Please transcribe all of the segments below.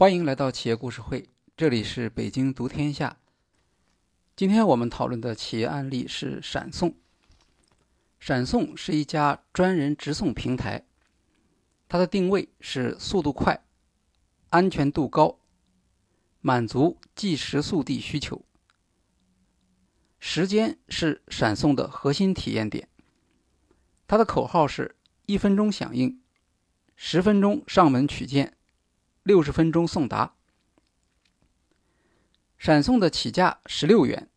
欢迎来到企业故事会，这里是北京读天下。今天我们讨论的企业案例是闪送。闪送是一家专人直送平台，它的定位是速度快、安全度高，满足即时速递需求。时间是闪送的核心体验点。它的口号是一分钟响应，十分钟上门取件。六十分钟送达，闪送的起价十六元，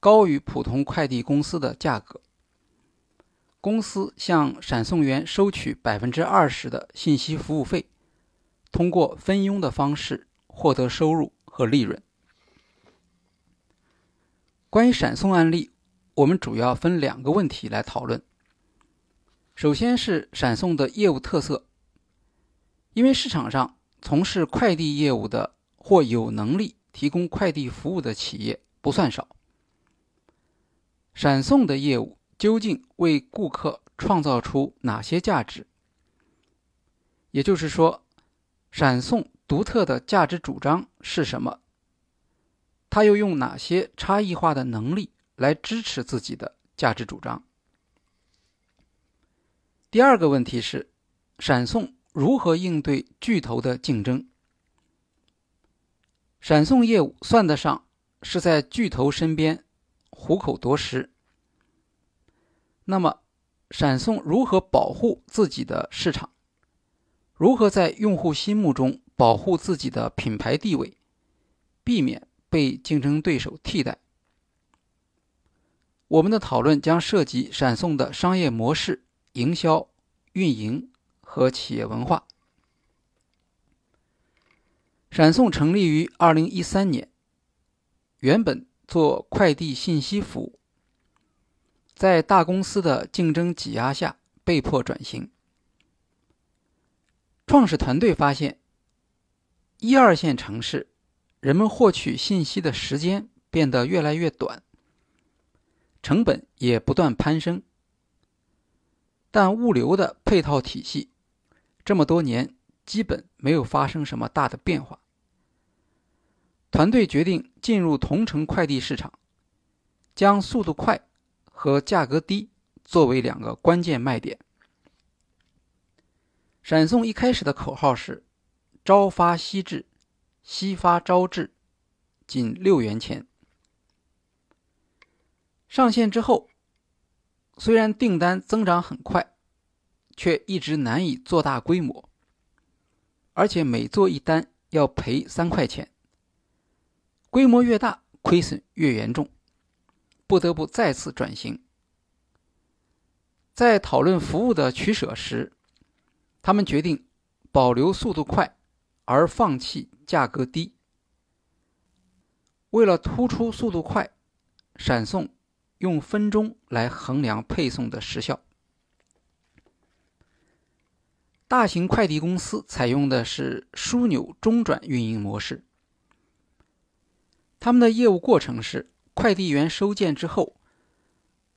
高于普通快递公司的价格。公司向闪送员收取百分之二十的信息服务费，通过分佣的方式获得收入和利润。关于闪送案例，我们主要分两个问题来讨论。首先是闪送的业务特色，因为市场上。从事快递业务的或有能力提供快递服务的企业不算少。闪送的业务究竟为顾客创造出哪些价值？也就是说，闪送独特的价值主张是什么？他又用哪些差异化的能力来支持自己的价值主张？第二个问题是，闪送。如何应对巨头的竞争？闪送业务算得上是在巨头身边虎口夺食。那么，闪送如何保护自己的市场？如何在用户心目中保护自己的品牌地位，避免被竞争对手替代？我们的讨论将涉及闪送的商业模式、营销、运营。和企业文化。闪送成立于二零一三年，原本做快递信息服务，在大公司的竞争挤压下被迫转型。创始团队发现，一二线城市人们获取信息的时间变得越来越短，成本也不断攀升，但物流的配套体系。这么多年，基本没有发生什么大的变化。团队决定进入同城快递市场，将速度快和价格低作为两个关键卖点。闪送一开始的口号是“朝发夕至，夕发朝至，仅六元钱”。上线之后，虽然订单增长很快。却一直难以做大规模，而且每做一单要赔三块钱。规模越大，亏损越严重，不得不再次转型。在讨论服务的取舍时，他们决定保留速度快，而放弃价格低。为了突出速度快，闪送用分钟来衡量配送的时效。大型快递公司采用的是枢纽中转运营模式。他们的业务过程是：快递员收件之后，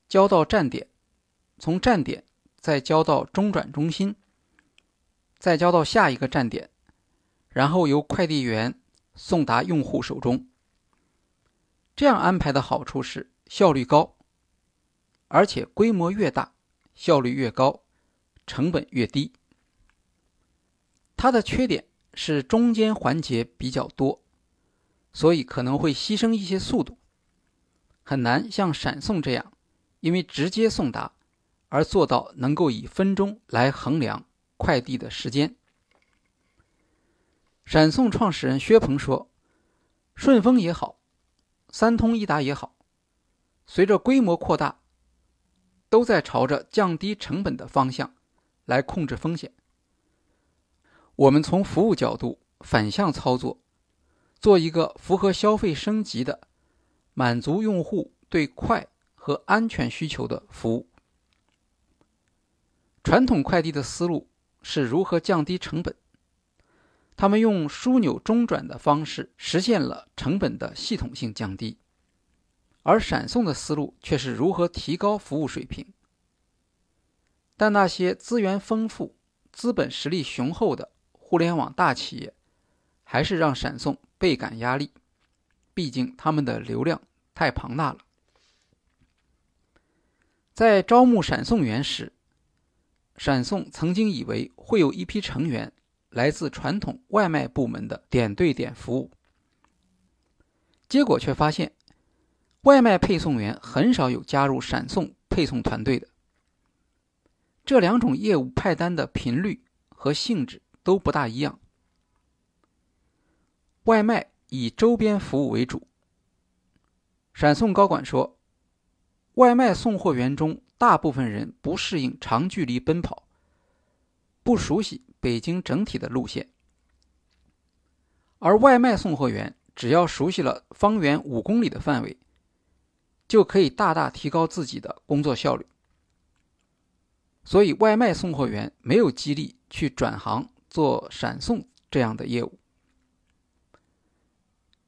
交到站点，从站点再交到中转中心，再交到下一个站点，然后由快递员送达用户手中。这样安排的好处是效率高，而且规模越大，效率越高，成本越低。它的缺点是中间环节比较多，所以可能会牺牲一些速度，很难像闪送这样，因为直接送达而做到能够以分钟来衡量快递的时间。闪送创始人薛鹏说：“顺丰也好，三通一达也好，随着规模扩大，都在朝着降低成本的方向来控制风险。”我们从服务角度反向操作，做一个符合消费升级的、满足用户对快和安全需求的服务。传统快递的思路是如何降低成本，他们用枢纽中转的方式实现了成本的系统性降低，而闪送的思路却是如何提高服务水平。但那些资源丰富、资本实力雄厚的。互联网大企业还是让闪送倍感压力，毕竟他们的流量太庞大了。在招募闪送员时，闪送曾经以为会有一批成员来自传统外卖部门的点对点服务，结果却发现，外卖配送员很少有加入闪送配送团队的。这两种业务派单的频率和性质都不大一样。外卖以周边服务为主，闪送高管说。外卖送货员中，大部分人不适应长距离奔跑，不熟悉北京整体的路线。而外卖送货员只要熟悉了方圆五公里的范围，就可以大大提高自己的工作效率。所以，外卖送货员没有激励去转行做闪送这样的业务。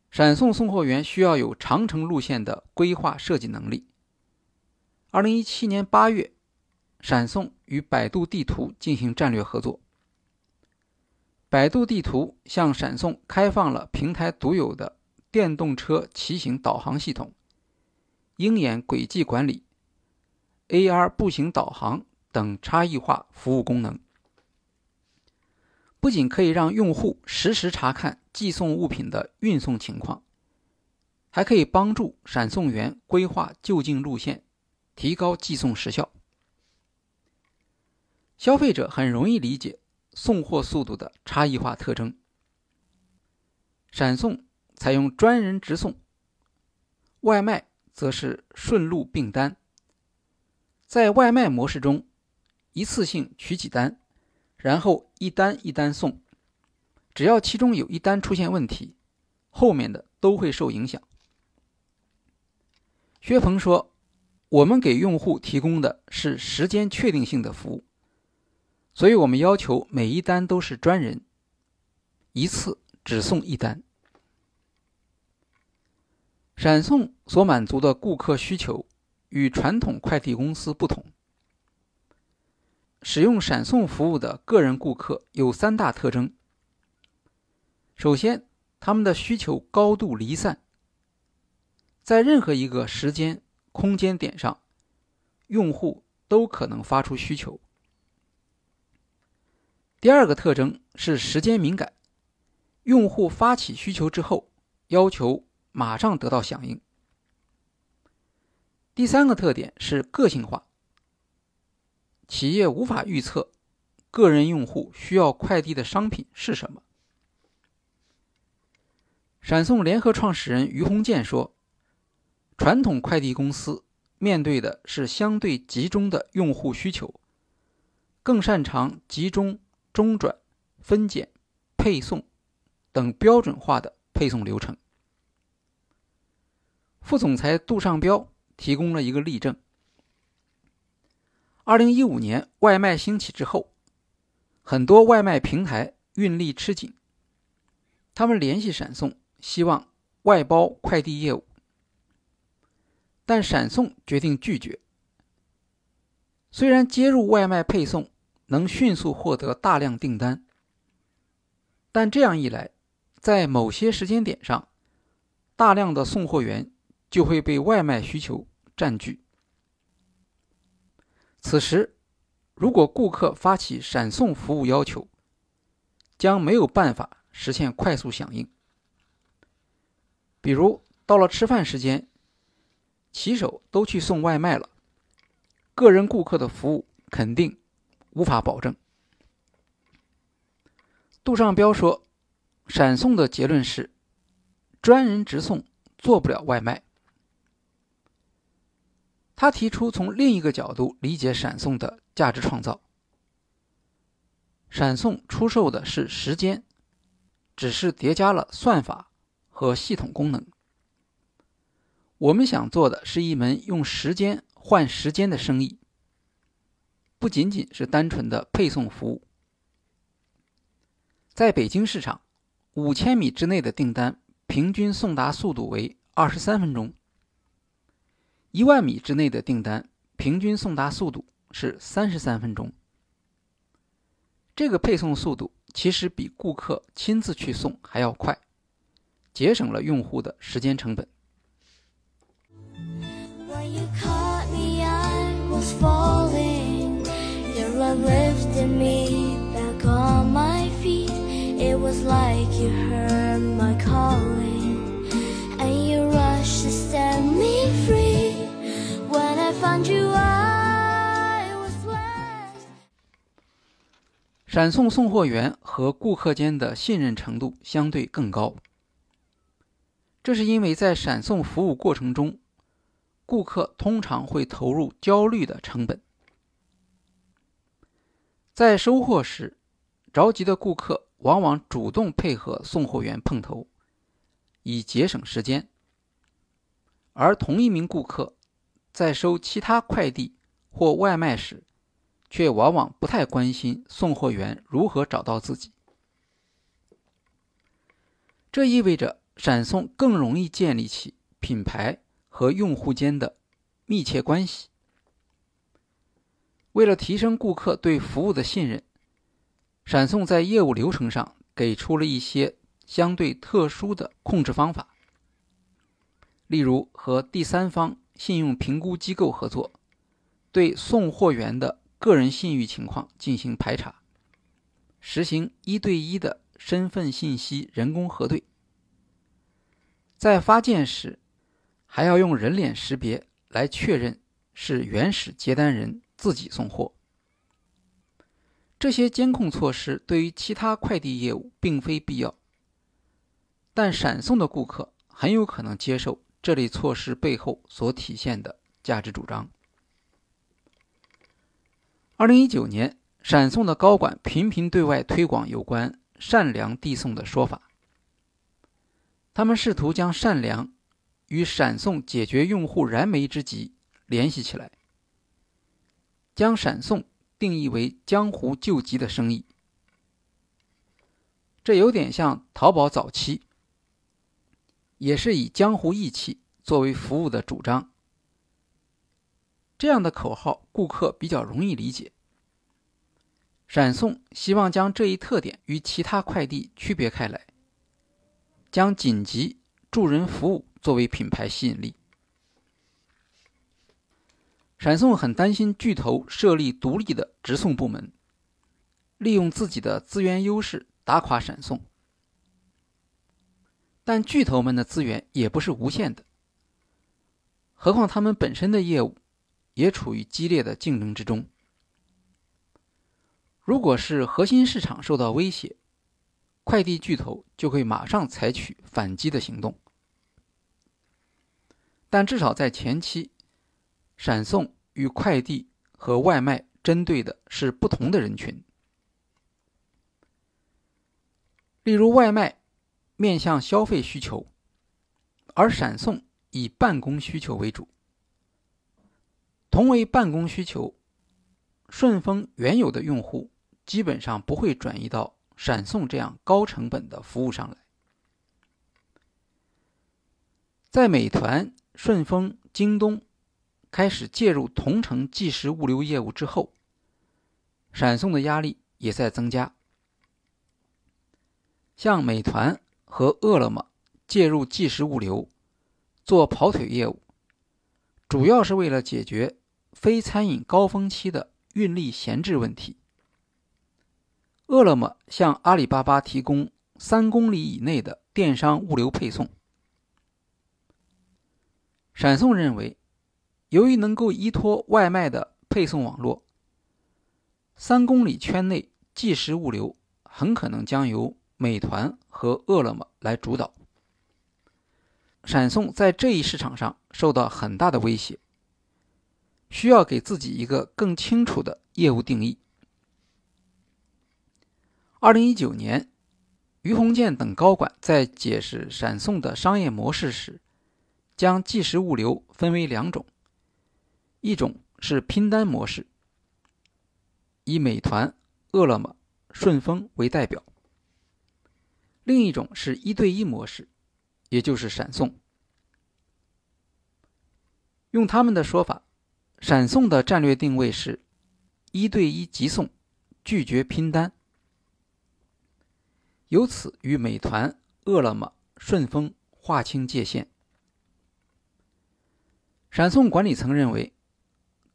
闪送送货员需要有长程路线的规划设计能力。二零一七年八月，闪送与百度地图进行战略合作。百度地图向闪送开放了平台独有的电动车骑行导航系统、鹰眼轨迹管理、AR 步行导航等差异化服务功能，不仅可以让用户实时查看寄送物品的运送情况，还可以帮助闪送员规划就近路线。提高寄送时效，消费者很容易理解送货速度的差异化特征。闪送采用专人直送，外卖则是顺路并单。在外卖模式中，一次性取几单，然后一单一单送，只要其中有一单出现问题，后面的都会受影响。薛鹏说。我们给用户提供的是时间确定性的服务，所以我们要求每一单都是专人，一次只送一单。闪送所满足的顾客需求与传统快递公司不同，使用闪送服务的个人顾客有三大特征：首先，他们的需求高度离散，在任何一个时间。空间点上，用户都可能发出需求。第二个特征是时间敏感，用户发起需求之后，要求马上得到响应。第三个特点是个性化，企业无法预测个人用户需要快递的商品是什么。闪送联合创始人于洪建说。传统快递公司面对的是相对集中的用户需求，更擅长集中、中转、分拣、配送等标准化的配送流程。副总裁杜尚彪提供了一个例证：二零一五年外卖兴起之后，很多外卖平台运力吃紧，他们联系闪送，希望外包快递业务。但闪送决定拒绝。虽然接入外卖配送能迅速获得大量订单，但这样一来，在某些时间点上，大量的送货员就会被外卖需求占据。此时，如果顾客发起闪送服务要求，将没有办法实现快速响应。比如，到了吃饭时间。骑手都去送外卖了，个人顾客的服务肯定无法保证。杜尚彪说：“闪送的结论是，专人直送做不了外卖。”他提出从另一个角度理解闪送的价值创造。闪送出售的是时间，只是叠加了算法和系统功能。我们想做的是一门用时间换时间的生意，不仅仅是单纯的配送服务。在北京市场，五千米之内的订单平均送达速度为二十三分钟；一万米之内的订单平均送达速度是三十三分钟。这个配送速度其实比顾客亲自去送还要快，节省了用户的时间成本。闪送送货员和顾客间的信任程度相对更高，这是因为在闪送服务过程中，顾客通常会投入焦虑的成本。在收货时，着急的顾客往往主动配合送货员碰头，以节省时间；而同一名顾客在收其他快递或外卖时，却往往不太关心送货员如何找到自己，这意味着闪送更容易建立起品牌和用户间的密切关系。为了提升顾客对服务的信任，闪送在业务流程上给出了一些相对特殊的控制方法，例如和第三方信用评估机构合作，对送货员的。个人信誉情况进行排查，实行一对一的身份信息人工核对。在发件时，还要用人脸识别来确认是原始接单人自己送货。这些监控措施对于其他快递业务并非必要，但闪送的顾客很有可能接受这类措施背后所体现的价值主张。二零一九年，闪送的高管频频对外推广有关“善良递送”的说法。他们试图将善良与闪送解决用户燃眉之急联系起来，将闪送定义为江湖救急的生意。这有点像淘宝早期，也是以江湖义气作为服务的主张。这样的口号，顾客比较容易理解。闪送希望将这一特点与其他快递区别开来，将紧急助人服务作为品牌吸引力。闪送很担心巨头设立独立的直送部门，利用自己的资源优势打垮闪送。但巨头们的资源也不是无限的，何况他们本身的业务。也处于激烈的竞争之中。如果是核心市场受到威胁，快递巨头就会马上采取反击的行动。但至少在前期，闪送与快递和外卖针对的是不同的人群。例如，外卖面向消费需求，而闪送以办公需求为主。同为办公需求，顺丰原有的用户基本上不会转移到闪送这样高成本的服务上来。在美团、顺丰、京东开始介入同城即时物流业务之后，闪送的压力也在增加。像美团和饿了么介入即时物流，做跑腿业务，主要是为了解决。非餐饮高峰期的运力闲置问题。饿了么向阿里巴巴提供三公里以内的电商物流配送。闪送认为，由于能够依托外卖的配送网络，三公里圈内即时物流很可能将由美团和饿了么来主导。闪送在这一市场上受到很大的威胁。需要给自己一个更清楚的业务定义。二零一九年，于洪建等高管在解释闪送的商业模式时，将即时物流分为两种：一种是拼单模式，以美团、饿了么、顺丰为代表；另一种是一对一模式，也就是闪送。用他们的说法。闪送的战略定位是：一对一急送，拒绝拼单。由此与美团、饿了么、顺丰划清界限。闪送管理层认为，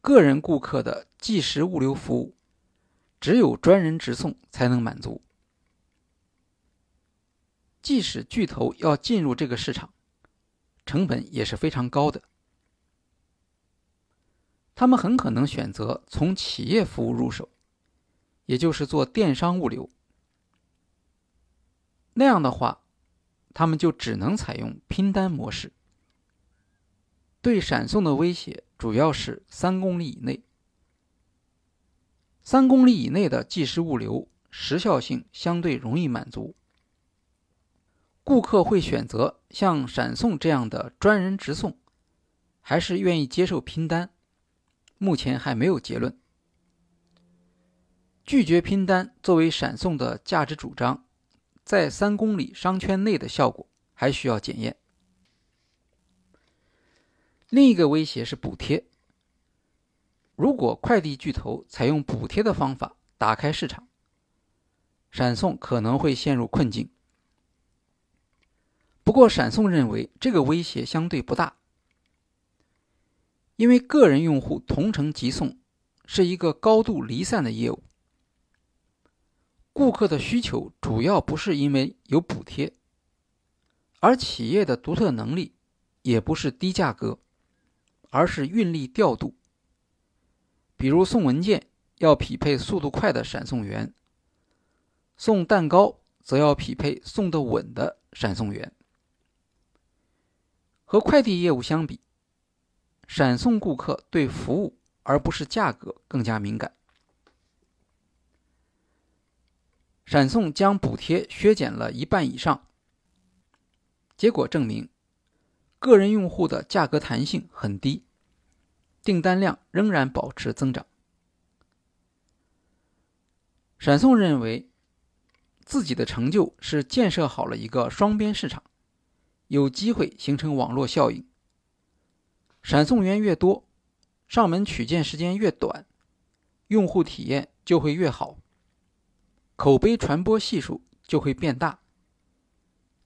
个人顾客的即时物流服务，只有专人直送才能满足。即使巨头要进入这个市场，成本也是非常高的。他们很可能选择从企业服务入手，也就是做电商物流。那样的话，他们就只能采用拼单模式。对闪送的威胁主要是三公里以内。三公里以内的即时物流时效性相对容易满足。顾客会选择像闪送这样的专人直送，还是愿意接受拼单？目前还没有结论。拒绝拼单作为闪送的价值主张，在三公里商圈内的效果还需要检验。另一个威胁是补贴。如果快递巨头采用补贴的方法打开市场，闪送可能会陷入困境。不过，闪送认为这个威胁相对不大，因为个人用户同城急送是一个高度离散的业务，顾客的需求主要不是因为有补贴，而企业的独特能力也不是低价格，而是运力调度。比如送文件要匹配速度快的闪送员，送蛋糕则要匹配送得稳的闪送员。和快递业务相比，闪送顾客对服务而不是价格更加敏感。闪送将补贴削减了一半以上，结果证明，个人用户的价格弹性很低，订单量仍然保持增长。闪送认为，自己的成就是建设好了一个双边市场。有机会形成网络效应，闪送员越多，上门取件时间越短，用户体验就会越好，口碑传播系数就会变大，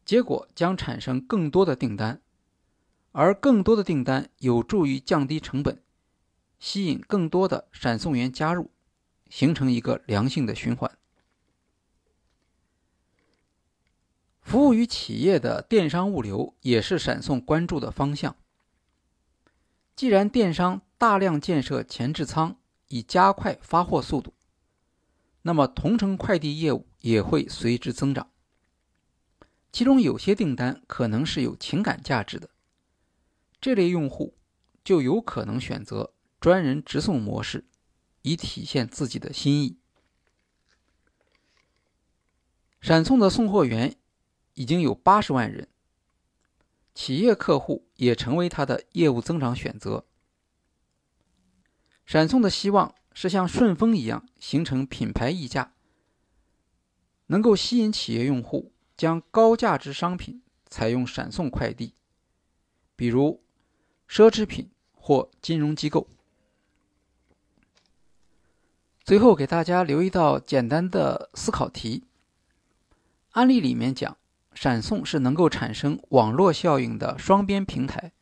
结果将产生更多的订单，而更多的订单有助于降低成本，吸引更多的闪送员加入，形成一个良性的循环。服务于企业的电商物流也是闪送关注的方向。既然电商大量建设前置仓以加快发货速度，那么同城快递业务也会随之增长。其中有些订单可能是有情感价值的，这类用户就有可能选择专人直送模式，以体现自己的心意。闪送的送货员。已经有八十万人，企业客户也成为他的业务增长选择。闪送的希望是像顺丰一样形成品牌溢价，能够吸引企业用户将高价值商品采用闪送快递，比如奢侈品或金融机构。最后给大家留一道简单的思考题：案例里面讲。闪送是能够产生网络效应的双边平台。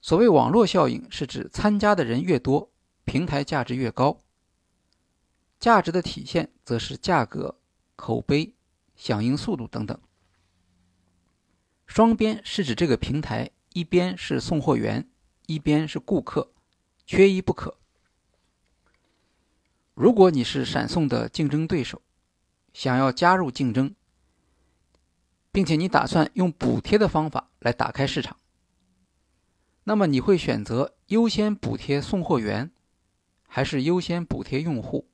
所谓网络效应，是指参加的人越多，平台价值越高。价值的体现则是价格、口碑、响应速度等等。双边是指这个平台一边是送货员，一边是顾客，缺一不可。如果你是闪送的竞争对手，想要加入竞争。并且你打算用补贴的方法来打开市场，那么你会选择优先补贴送货员，还是优先补贴用户，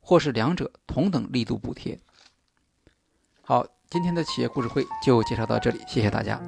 或是两者同等力度补贴？好，今天的企业故事会就介绍到这里，谢谢大家。